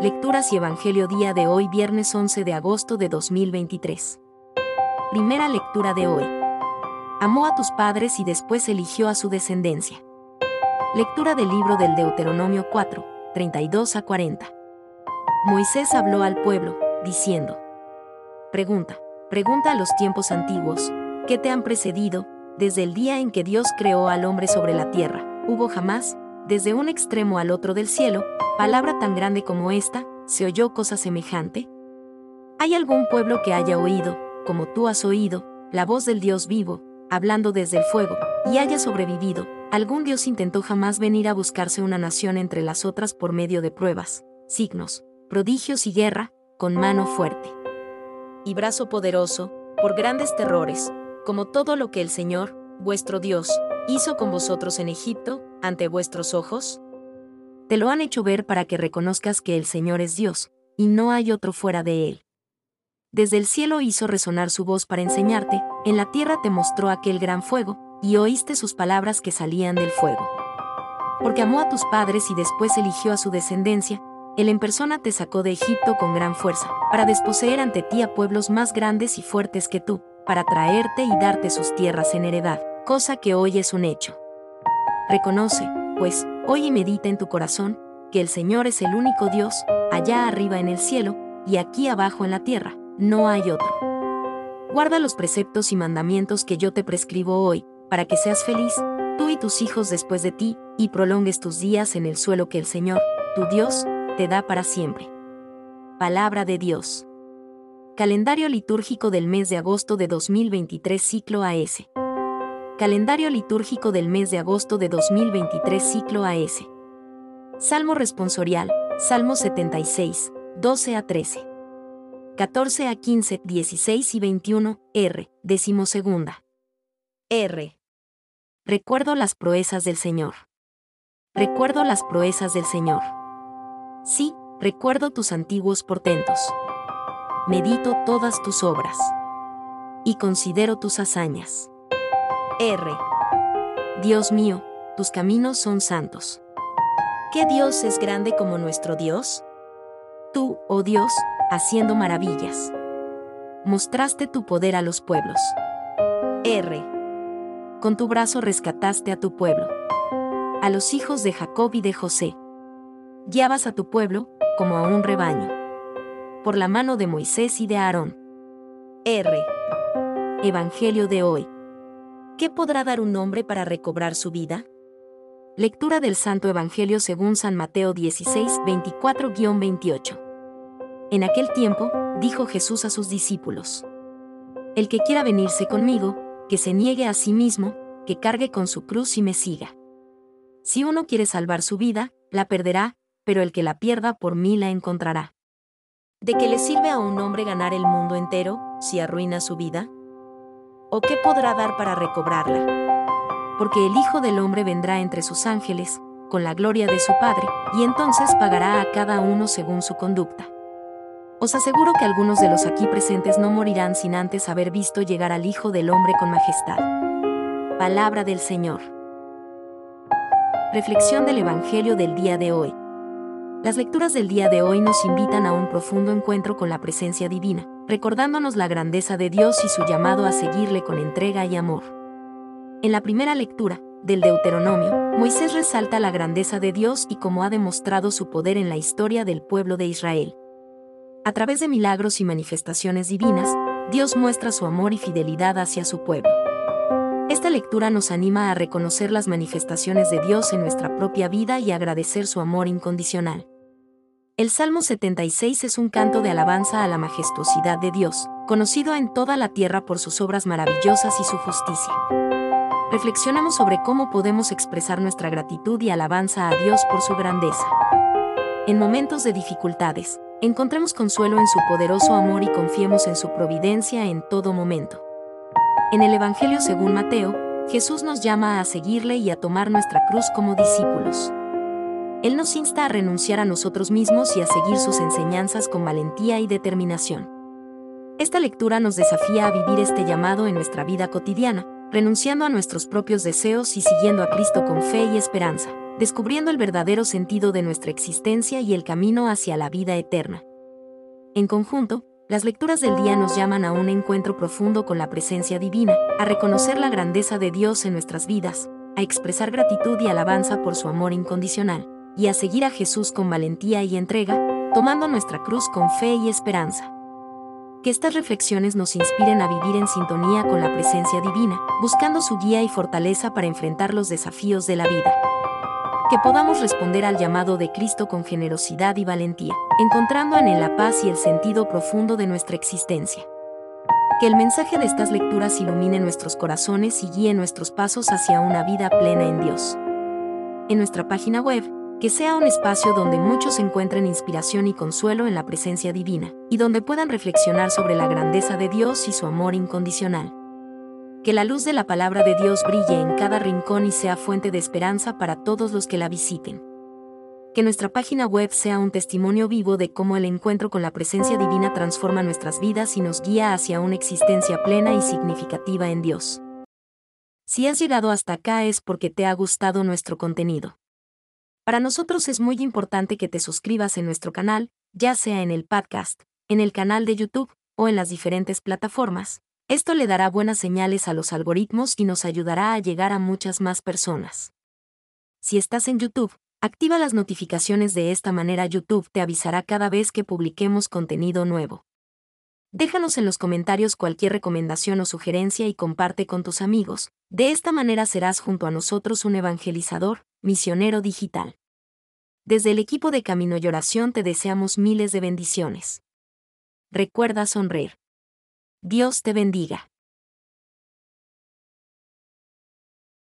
Lecturas y Evangelio día de hoy viernes 11 de agosto de 2023. Primera lectura de hoy. Amó a tus padres y después eligió a su descendencia. Lectura del libro del Deuteronomio 4, 32 a 40. Moisés habló al pueblo, diciendo. Pregunta, pregunta a los tiempos antiguos, ¿qué te han precedido, desde el día en que Dios creó al hombre sobre la tierra? ¿Hubo jamás, desde un extremo al otro del cielo, palabra tan grande como esta, se oyó cosa semejante? ¿Hay algún pueblo que haya oído, como tú has oído, la voz del Dios vivo, hablando desde el fuego, y haya sobrevivido? Algún Dios intentó jamás venir a buscarse una nación entre las otras por medio de pruebas, signos, prodigios y guerra, con mano fuerte. Y brazo poderoso, por grandes terrores, como todo lo que el Señor, vuestro Dios, hizo con vosotros en Egipto, ante vuestros ojos? Te lo han hecho ver para que reconozcas que el Señor es Dios, y no hay otro fuera de Él. Desde el cielo hizo resonar su voz para enseñarte, en la tierra te mostró aquel gran fuego, y oíste sus palabras que salían del fuego. Porque amó a tus padres y después eligió a su descendencia, Él en persona te sacó de Egipto con gran fuerza, para desposeer ante ti a pueblos más grandes y fuertes que tú, para traerte y darte sus tierras en heredad, cosa que hoy es un hecho. Reconoce, pues, hoy y medita en tu corazón, que el Señor es el único Dios, allá arriba en el cielo, y aquí abajo en la tierra, no hay otro. Guarda los preceptos y mandamientos que yo te prescribo hoy, para que seas feliz, tú y tus hijos después de ti, y prolongues tus días en el suelo que el Señor, tu Dios, te da para siempre. Palabra de Dios. Calendario litúrgico del mes de agosto de 2023 ciclo AS. Calendario litúrgico del mes de agosto de 2023 ciclo AS. Salmo responsorial, Salmo 76, 12 a 13. 14 a 15, 16 y 21, R, decimosegunda. R. Recuerdo las proezas del Señor. Recuerdo las proezas del Señor. Sí, recuerdo tus antiguos portentos. Medito todas tus obras. Y considero tus hazañas. R. Dios mío, tus caminos son santos. ¿Qué Dios es grande como nuestro Dios? Tú, oh Dios, haciendo maravillas. Mostraste tu poder a los pueblos. R. Con tu brazo rescataste a tu pueblo. A los hijos de Jacob y de José. Guiabas a tu pueblo, como a un rebaño. Por la mano de Moisés y de Aarón. R. Evangelio de hoy. ¿Qué podrá dar un hombre para recobrar su vida? Lectura del Santo Evangelio según San Mateo 16, 24-28. En aquel tiempo, dijo Jesús a sus discípulos, El que quiera venirse conmigo, que se niegue a sí mismo, que cargue con su cruz y me siga. Si uno quiere salvar su vida, la perderá, pero el que la pierda por mí la encontrará. ¿De qué le sirve a un hombre ganar el mundo entero, si arruina su vida? ¿O qué podrá dar para recobrarla? Porque el Hijo del Hombre vendrá entre sus ángeles, con la gloria de su Padre, y entonces pagará a cada uno según su conducta. Os aseguro que algunos de los aquí presentes no morirán sin antes haber visto llegar al Hijo del Hombre con majestad. Palabra del Señor. Reflexión del Evangelio del día de hoy. Las lecturas del día de hoy nos invitan a un profundo encuentro con la presencia divina, recordándonos la grandeza de Dios y su llamado a seguirle con entrega y amor. En la primera lectura, del Deuteronomio, Moisés resalta la grandeza de Dios y cómo ha demostrado su poder en la historia del pueblo de Israel. A través de milagros y manifestaciones divinas, Dios muestra su amor y fidelidad hacia su pueblo. Esta lectura nos anima a reconocer las manifestaciones de Dios en nuestra propia vida y agradecer su amor incondicional. El Salmo 76 es un canto de alabanza a la majestuosidad de Dios, conocido en toda la tierra por sus obras maravillosas y su justicia. Reflexionemos sobre cómo podemos expresar nuestra gratitud y alabanza a Dios por su grandeza. En momentos de dificultades, encontremos consuelo en su poderoso amor y confiemos en su providencia en todo momento. En el Evangelio según Mateo, Jesús nos llama a seguirle y a tomar nuestra cruz como discípulos. Él nos insta a renunciar a nosotros mismos y a seguir sus enseñanzas con valentía y determinación. Esta lectura nos desafía a vivir este llamado en nuestra vida cotidiana, renunciando a nuestros propios deseos y siguiendo a Cristo con fe y esperanza, descubriendo el verdadero sentido de nuestra existencia y el camino hacia la vida eterna. En conjunto, las lecturas del día nos llaman a un encuentro profundo con la presencia divina, a reconocer la grandeza de Dios en nuestras vidas, a expresar gratitud y alabanza por su amor incondicional, y a seguir a Jesús con valentía y entrega, tomando nuestra cruz con fe y esperanza. Que estas reflexiones nos inspiren a vivir en sintonía con la presencia divina, buscando su guía y fortaleza para enfrentar los desafíos de la vida que podamos responder al llamado de Cristo con generosidad y valentía, encontrando en él la paz y el sentido profundo de nuestra existencia. Que el mensaje de estas lecturas ilumine nuestros corazones y guíe nuestros pasos hacia una vida plena en Dios. En nuestra página web, que sea un espacio donde muchos encuentren inspiración y consuelo en la presencia divina, y donde puedan reflexionar sobre la grandeza de Dios y su amor incondicional que la luz de la palabra de Dios brille en cada rincón y sea fuente de esperanza para todos los que la visiten. Que nuestra página web sea un testimonio vivo de cómo el encuentro con la presencia divina transforma nuestras vidas y nos guía hacia una existencia plena y significativa en Dios. Si has llegado hasta acá es porque te ha gustado nuestro contenido. Para nosotros es muy importante que te suscribas en nuestro canal, ya sea en el podcast, en el canal de YouTube o en las diferentes plataformas, esto le dará buenas señales a los algoritmos y nos ayudará a llegar a muchas más personas. Si estás en YouTube, activa las notificaciones de esta manera YouTube te avisará cada vez que publiquemos contenido nuevo. Déjanos en los comentarios cualquier recomendación o sugerencia y comparte con tus amigos. De esta manera serás junto a nosotros un evangelizador, misionero digital. Desde el equipo de Camino y Oración te deseamos miles de bendiciones. Recuerda sonreír. Dios te bendiga.